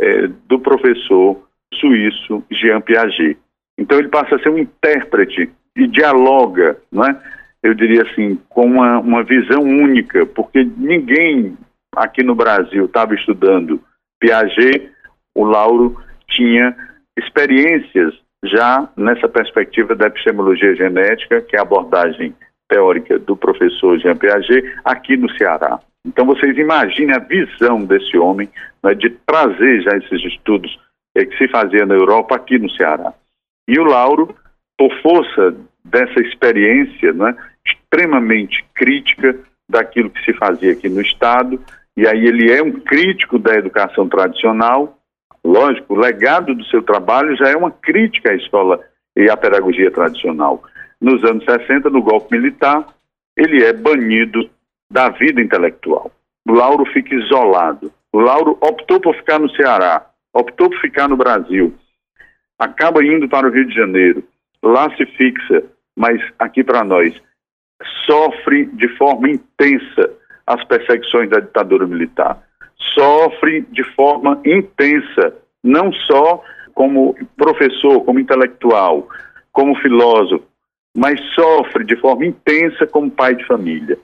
eh, do professor suíço Jean Piaget. Então ele passa a ser um intérprete e dialoga, não é? eu diria assim, com uma, uma visão única, porque ninguém aqui no Brasil estava estudando Piaget, o Lauro tinha experiências já nessa perspectiva da epistemologia genética, que é a abordagem teórica do professor Jean Piaget, aqui no Ceará. Então vocês imaginem a visão desse homem né, de trazer já esses estudos é, que se fazia na Europa aqui no Ceará. E o Lauro, por força dessa experiência né, extremamente crítica daquilo que se fazia aqui no Estado, e aí ele é um crítico da educação tradicional, Lógico, o legado do seu trabalho já é uma crítica à escola e à pedagogia tradicional. Nos anos 60, no golpe militar, ele é banido da vida intelectual. Lauro fica isolado. Lauro optou por ficar no Ceará, optou por ficar no Brasil. Acaba indo para o Rio de Janeiro. Lá se fixa, mas aqui para nós, sofre de forma intensa as perseguições da ditadura militar sofre de forma intensa, não só como professor, como intelectual, como filósofo, mas sofre de forma intensa como pai de família.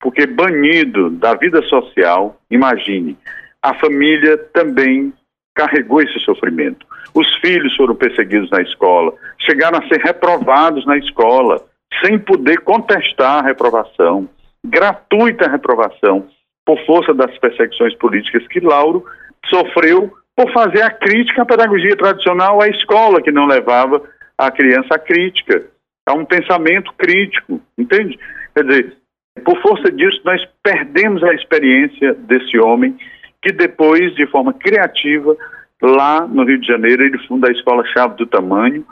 Porque banido da vida social, imagine, a família também carregou esse sofrimento. Os filhos foram perseguidos na escola, chegaram a ser reprovados na escola, sem poder contestar a reprovação, gratuita reprovação por força das perseguições políticas que Lauro sofreu por fazer a crítica à pedagogia tradicional à escola, que não levava a criança à crítica, a um pensamento crítico, entende? Quer dizer, por força disso, nós perdemos a experiência desse homem que depois, de forma criativa, lá no Rio de Janeiro, ele funda a Escola Chave do Tamanho,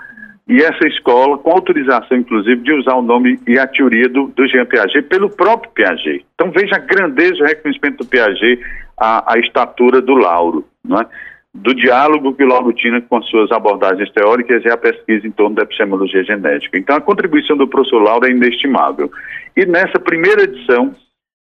e essa escola, com autorização, inclusive, de usar o nome e a teoria do, do Jean Piaget pelo próprio Piaget. Então veja a grandeza o reconhecimento do Piaget, a, a estatura do Lauro, não é? do diálogo que o Lauro tinha com as suas abordagens teóricas e a pesquisa em torno da epistemologia genética. Então a contribuição do professor Lauro é inestimável. E nessa primeira edição,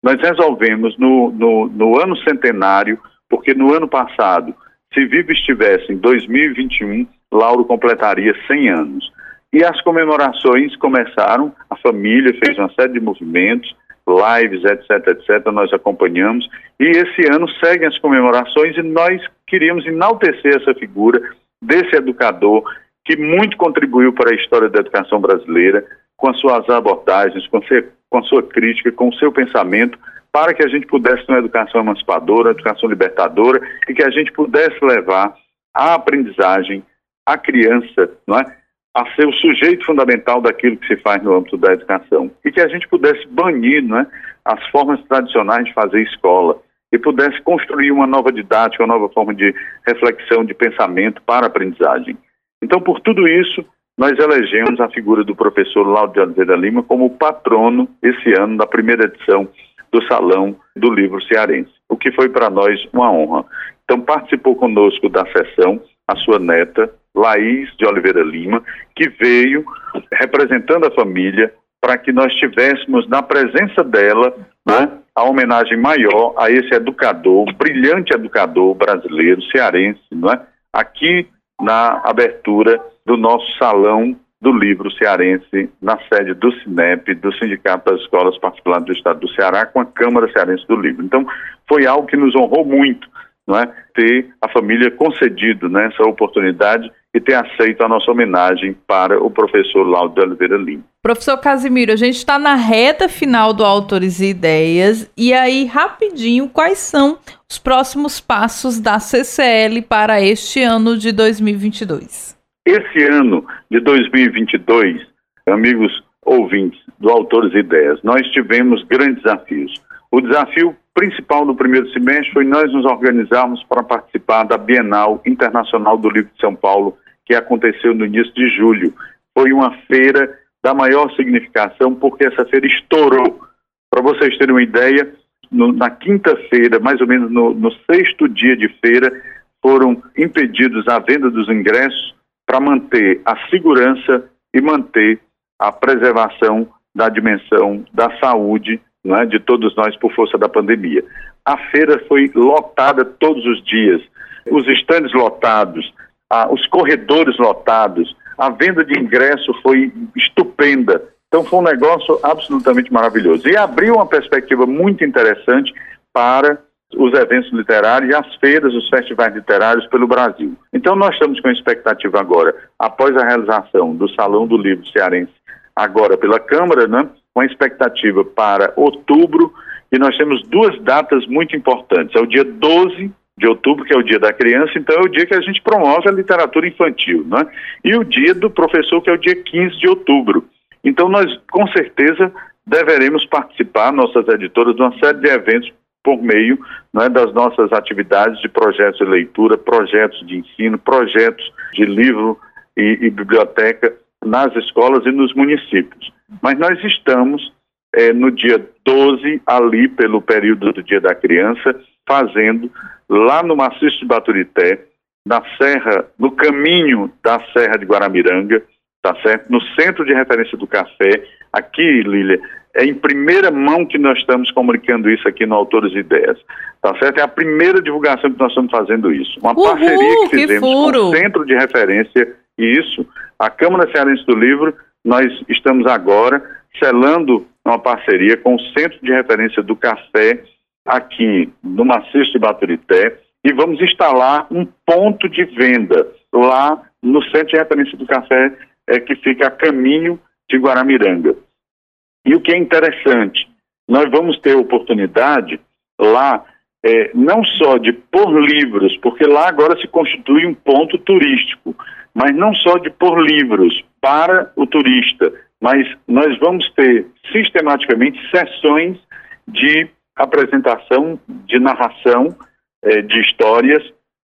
nós resolvemos, no, no, no ano centenário, porque no ano passado, se vivo estivesse em 2021, Lauro completaria 100 anos. E as comemorações começaram, a família fez uma série de movimentos, lives, etc, etc, nós acompanhamos, e esse ano seguem as comemorações e nós queríamos enaltecer essa figura desse educador que muito contribuiu para a história da educação brasileira, com as suas abordagens, com, com a sua crítica, com o seu pensamento, para que a gente pudesse ter uma educação emancipadora, uma educação libertadora, e que a gente pudesse levar a aprendizagem a criança, não é? a ser o sujeito fundamental daquilo que se faz no âmbito da educação. E que a gente pudesse banir não é? as formas tradicionais de fazer escola e pudesse construir uma nova didática, uma nova forma de reflexão, de pensamento para a aprendizagem. Então, por tudo isso, nós elegemos a figura do professor Laudo de Oliveira Lima como patrono esse ano da primeira edição do Salão do Livro Cearense, o que foi para nós uma honra. Então, participou conosco da sessão a sua neta, Laís de Oliveira Lima, que veio representando a família para que nós tivéssemos na presença dela né, a homenagem maior a esse educador, brilhante educador brasileiro, cearense, não é? aqui na abertura do nosso salão do livro cearense na sede do SINEP, do Sindicato das Escolas Particulares do Estado do Ceará, com a Câmara Cearense do Livro. Então, foi algo que nos honrou muito, não é? ter a família concedido né, essa oportunidade e ter aceito a nossa homenagem para o professor Laudo de Oliveira Lima. Professor Casimiro, a gente está na reta final do Autores e Ideias, e aí, rapidinho, quais são os próximos passos da CCL para este ano de 2022? Esse ano de 2022, amigos ouvintes do Autores e Ideias, nós tivemos grandes desafios. O desafio principal no primeiro semestre foi nós nos organizarmos para participar da Bienal Internacional do Livro de São Paulo, que aconteceu no início de julho. Foi uma feira da maior significação, porque essa feira estourou. Para vocês terem uma ideia, no, na quinta-feira, mais ou menos no, no sexto dia de feira, foram impedidos a venda dos ingressos para manter a segurança e manter a preservação da dimensão da saúde né, de todos nós por força da pandemia. A feira foi lotada todos os dias, os estandes lotados, ah, os corredores lotados, a venda de ingresso foi estupenda. Então foi um negócio absolutamente maravilhoso. E abriu uma perspectiva muito interessante para os eventos literários e as feiras, os festivais literários pelo Brasil. Então nós estamos com a expectativa agora, após a realização do Salão do Livro Cearense, agora pela Câmara, né, com a expectativa para outubro, e nós temos duas datas muito importantes. É o dia 12 de outubro, que é o dia da criança, então é o dia que a gente promove a literatura infantil, né? E o dia do professor, que é o dia 15 de outubro. Então nós, com certeza, deveremos participar, nossas editoras, de uma série de eventos por meio né, das nossas atividades de projetos de leitura, projetos de ensino, projetos de livro e, e biblioteca nas escolas e nos municípios. Mas nós estamos é, no dia 12, ali pelo período do Dia da Criança, fazendo lá no Maciço de Baturité, na serra, no caminho da Serra de Guaramiranga, tá certo? No centro de referência do café, aqui, Lília, é em primeira mão que nós estamos comunicando isso aqui no Autores e Ideias, tá certo? É a primeira divulgação que nós estamos fazendo isso. Uma Uhul, parceria que fizemos que com o centro de referência, e isso, a Câmara Cearense do Livro, nós estamos agora selando uma parceria com o Centro de Referência do Café aqui no Maciço de Baturité e vamos instalar um ponto de venda lá no Centro de Referência do Café é, que fica a caminho de Guaramiranga. E o que é interessante, nós vamos ter oportunidade lá é, não só de pôr livros, porque lá agora se constitui um ponto turístico, mas não só de pôr livros para o turista, mas nós vamos ter sistematicamente sessões de apresentação, de narração eh, de histórias,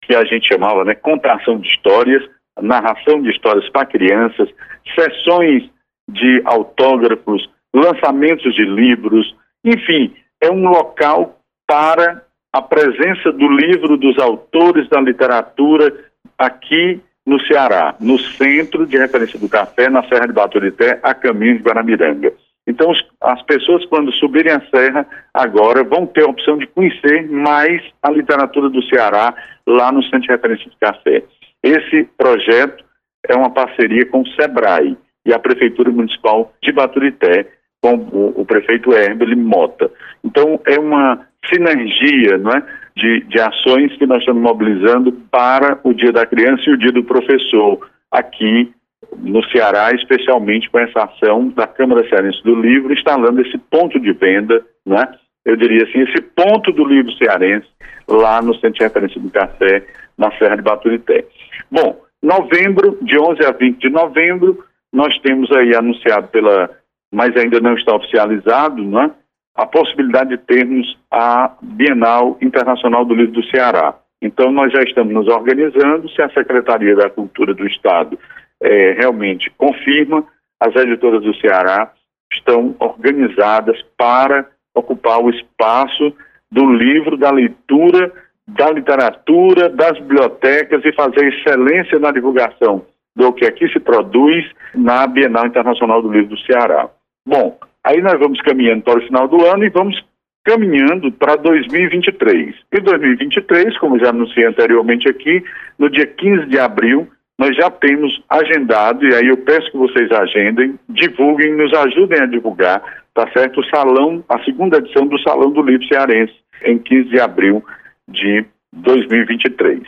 que a gente chamava, né, contação de histórias, narração de histórias para crianças, sessões de autógrafos, lançamentos de livros, enfim, é um local para a presença do livro dos autores da literatura aqui no Ceará, no centro de referência do café, na Serra de Baturité, a caminho de Guaramiranga. Então, as pessoas, quando subirem a serra, agora vão ter a opção de conhecer mais a literatura do Ceará lá no Centro de Referência do Café. Esse projeto é uma parceria com o SEBRAE e a Prefeitura Municipal de Baturité, com o, o prefeito Herbert Mota. Então, é uma sinergia, não é? De, de ações que nós estamos mobilizando para o Dia da Criança e o Dia do Professor, aqui no Ceará, especialmente com essa ação da Câmara Cearense do Livro, instalando esse ponto de venda, né? eu diria assim, esse ponto do livro cearense, lá no Centro de Referência do Café, na Serra de Baturité. Bom, novembro, de 11 a 20 de novembro, nós temos aí anunciado pela, mas ainda não está oficializado, né? A possibilidade de termos a Bienal Internacional do Livro do Ceará. Então, nós já estamos nos organizando. Se a Secretaria da Cultura do Estado é, realmente confirma, as editoras do Ceará estão organizadas para ocupar o espaço do livro, da leitura, da literatura, das bibliotecas e fazer excelência na divulgação do que aqui se produz na Bienal Internacional do Livro do Ceará. Bom, Aí nós vamos caminhando para o final do ano e vamos caminhando para 2023. E 2023, como já anunciei anteriormente aqui, no dia 15 de abril, nós já temos agendado, e aí eu peço que vocês agendem, divulguem, nos ajudem a divulgar, tá certo? O salão, a segunda edição do Salão do Livro Cearense, em 15 de abril de 2023.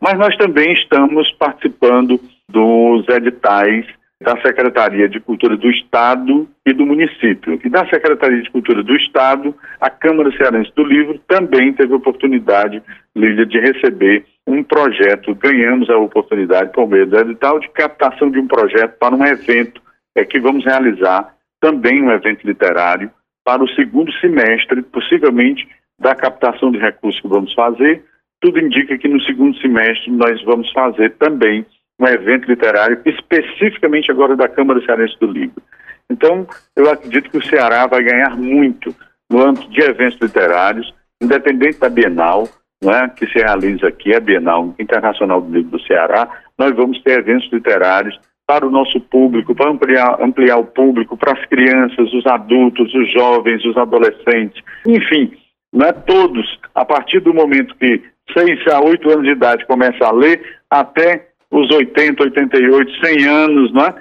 Mas nós também estamos participando dos editais da Secretaria de Cultura do Estado e do município. E da Secretaria de Cultura do Estado, a Câmara Cearense do Livro também teve oportunidade, Lília, de receber um projeto. Ganhamos a oportunidade, por meio do edital, de captação de um projeto para um evento é, que vamos realizar, também um evento literário, para o segundo semestre, possivelmente da captação de recursos que vamos fazer. Tudo indica que no segundo semestre nós vamos fazer também um evento literário, especificamente agora da Câmara Cearense do Livro. Então, eu acredito que o Ceará vai ganhar muito no âmbito de eventos literários, independente da Bienal, é, que se realiza aqui, a Bienal Internacional do Livro do Ceará, nós vamos ter eventos literários para o nosso público, para ampliar, ampliar o público, para as crianças, os adultos, os jovens, os adolescentes, enfim, não é todos, a partir do momento que 6 a 8 anos de idade começa a ler, até os 80, 88, 100 anos, não é?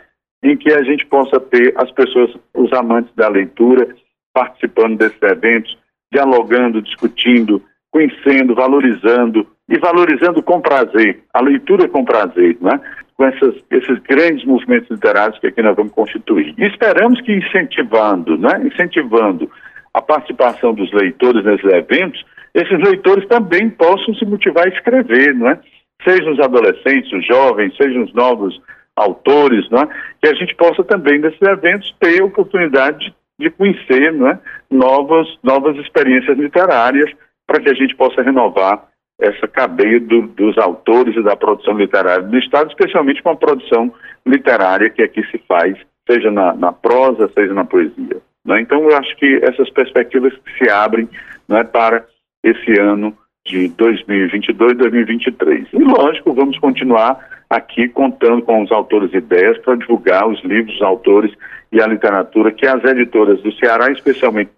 em que a gente possa ter as pessoas, os amantes da leitura, participando desses eventos, dialogando, discutindo, conhecendo, valorizando e valorizando com prazer, a leitura com prazer, né? com essas, esses grandes movimentos literários que aqui nós vamos constituir. E esperamos que incentivando, né? incentivando a participação dos leitores nesses eventos, esses leitores também possam se motivar a escrever, não é? Sejam os adolescentes, os jovens, sejam os novos autores, não é? Que a gente possa também nesses eventos ter a oportunidade de, conhecer, não é? Novas, novas experiências literárias para que a gente possa renovar essa cadeia do, dos autores e da produção literária do Estado, especialmente com a produção literária que aqui se faz, seja na, na prosa, seja na poesia. Né? Então, eu acho que essas perspectivas se abrem né, para esse ano de 2022 2023. E, lógico, vamos continuar aqui contando com os autores e ideias para divulgar os livros, os autores e a literatura que as editoras do Ceará, especialmente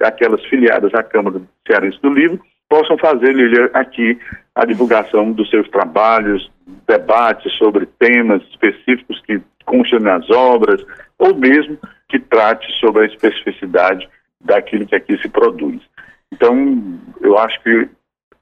aquelas filiadas à Câmara Cearense do Livro, possam fazer, Lilia, aqui a divulgação dos seus trabalhos, debates sobre temas específicos que constam nas obras, ou mesmo que trate sobre a especificidade daquilo que aqui se produz. Então, eu acho que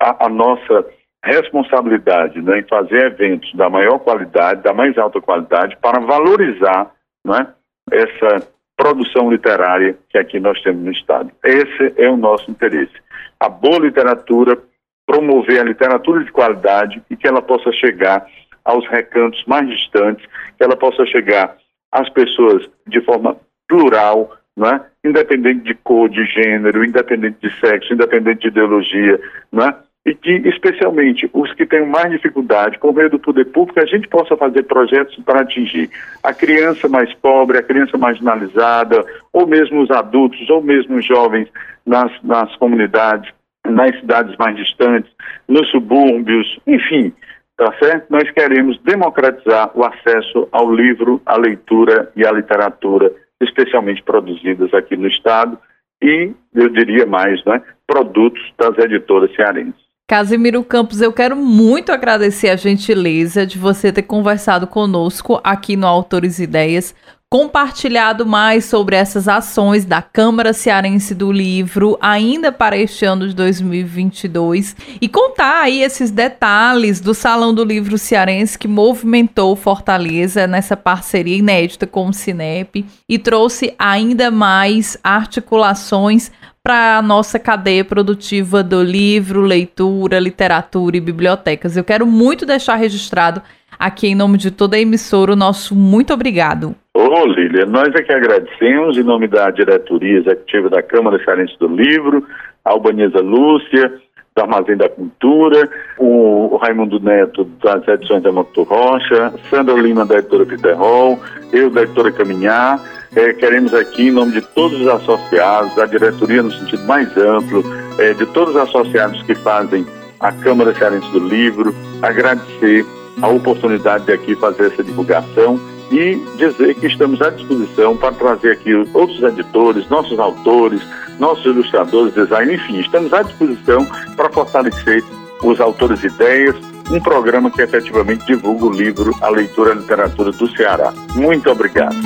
a, a nossa responsabilidade né, em fazer eventos da maior qualidade, da mais alta qualidade, para valorizar né, essa produção literária que aqui nós temos no Estado. Esse é o nosso interesse. A boa literatura, promover a literatura de qualidade e que ela possa chegar aos recantos mais distantes, que ela possa chegar às pessoas de forma plural, né? independente de cor, de gênero, independente de sexo, independente de ideologia, né? E que, especialmente, os que têm mais dificuldade, com meio do poder público, a gente possa fazer projetos para atingir a criança mais pobre, a criança marginalizada, ou mesmo os adultos, ou mesmo os jovens nas, nas comunidades, nas cidades mais distantes, nos subúrbios, enfim, tá certo? Nós queremos democratizar o acesso ao livro, à leitura e à literatura, especialmente produzidas aqui no Estado, e, eu diria mais, né, produtos das editoras cearenses. Casimiro Campos, eu quero muito agradecer a gentileza de você ter conversado conosco aqui no Autores Ideias, compartilhado mais sobre essas ações da Câmara Cearense do Livro ainda para este ano de 2022 e contar aí esses detalhes do Salão do Livro Cearense que movimentou Fortaleza nessa parceria inédita com o Cinep e trouxe ainda mais articulações para a nossa cadeia produtiva do livro, leitura, literatura e bibliotecas. Eu quero muito deixar registrado aqui em nome de toda a emissora o nosso muito obrigado. Ô Lília, nós é que agradecemos em nome da diretoria executiva da Câmara Cearense do Livro, a Albanesa Lúcia, do Armazém da Cultura, o Raimundo Neto das edições da Moto Rocha, Sandra Lima da editora Piterrol, eu da editora Caminhar, é, queremos aqui, em nome de todos os associados, da diretoria no sentido mais amplo, é, de todos os associados que fazem a Câmara Cearense do Livro, agradecer a oportunidade de aqui fazer essa divulgação e dizer que estamos à disposição para trazer aqui outros editores, nossos autores, nossos ilustradores, designers, enfim, estamos à disposição para fortalecer os autores ideias um programa que efetivamente divulga o livro, a leitura e a literatura do Ceará. Muito obrigado.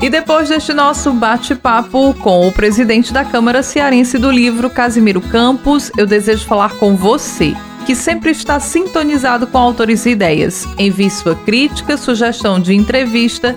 E depois deste nosso bate-papo com o presidente da Câmara Cearense do Livro, Casimiro Campos, eu desejo falar com você que sempre está sintonizado com autores e ideias. Envie sua crítica, sugestão de entrevista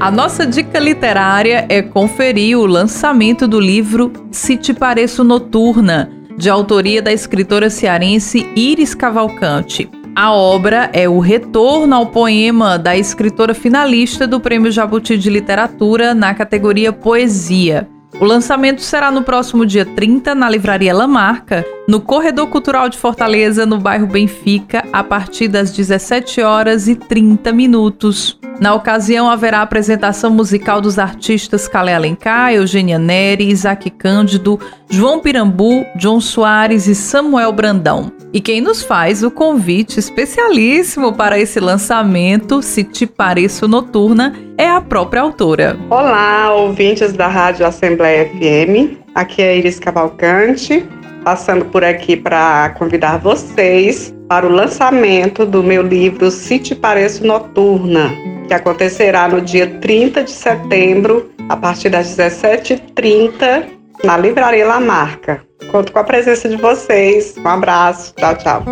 A nossa dica literária é conferir o lançamento do livro Se Te Pareço Noturna, de autoria da escritora cearense Iris Cavalcante. A obra é o retorno ao poema da escritora finalista do Prêmio Jabuti de Literatura na categoria Poesia. O lançamento será no próximo dia 30 na Livraria Lamarca, no Corredor Cultural de Fortaleza, no bairro Benfica, a partir das 17 horas e 30 minutos. Na ocasião, haverá apresentação musical dos artistas Calé Alencar, Eugênia Neri, Isaac Cândido, João Pirambu, John Soares e Samuel Brandão. E quem nos faz o convite especialíssimo para esse lançamento, Se Te Pareço Noturna, é a própria autora. Olá, ouvintes da Rádio Assembleia FM. Aqui é Iris Cavalcante, passando por aqui para convidar vocês para o lançamento do meu livro Se Te Pareço Noturna, que acontecerá no dia 30 de setembro, a partir das 17h30, na Livraria La Marca. Conto com a presença de vocês. Um abraço. Tchau, tchau.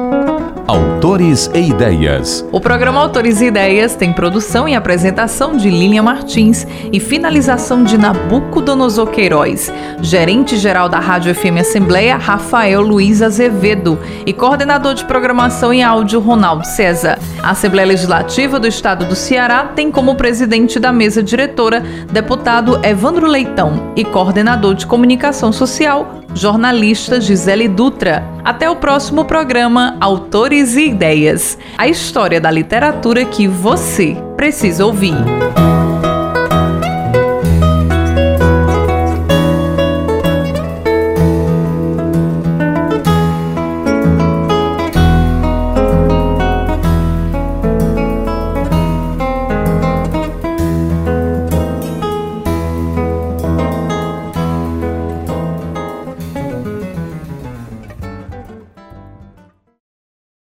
Autores e Ideias. O programa Autores e Ideias tem produção e apresentação de Lilian Martins e finalização de Nabucodonosor Queiroz. Gerente-geral da Rádio FM Assembleia, Rafael Luiz Azevedo. E coordenador de programação e áudio, Ronaldo César. A Assembleia Legislativa do Estado do Ceará tem como presidente da mesa diretora deputado Evandro Leitão e coordenador de comunicação social, jornalista Gisele Dutra. Até o próximo programa Autores e Ideias a história da literatura que você precisa ouvir.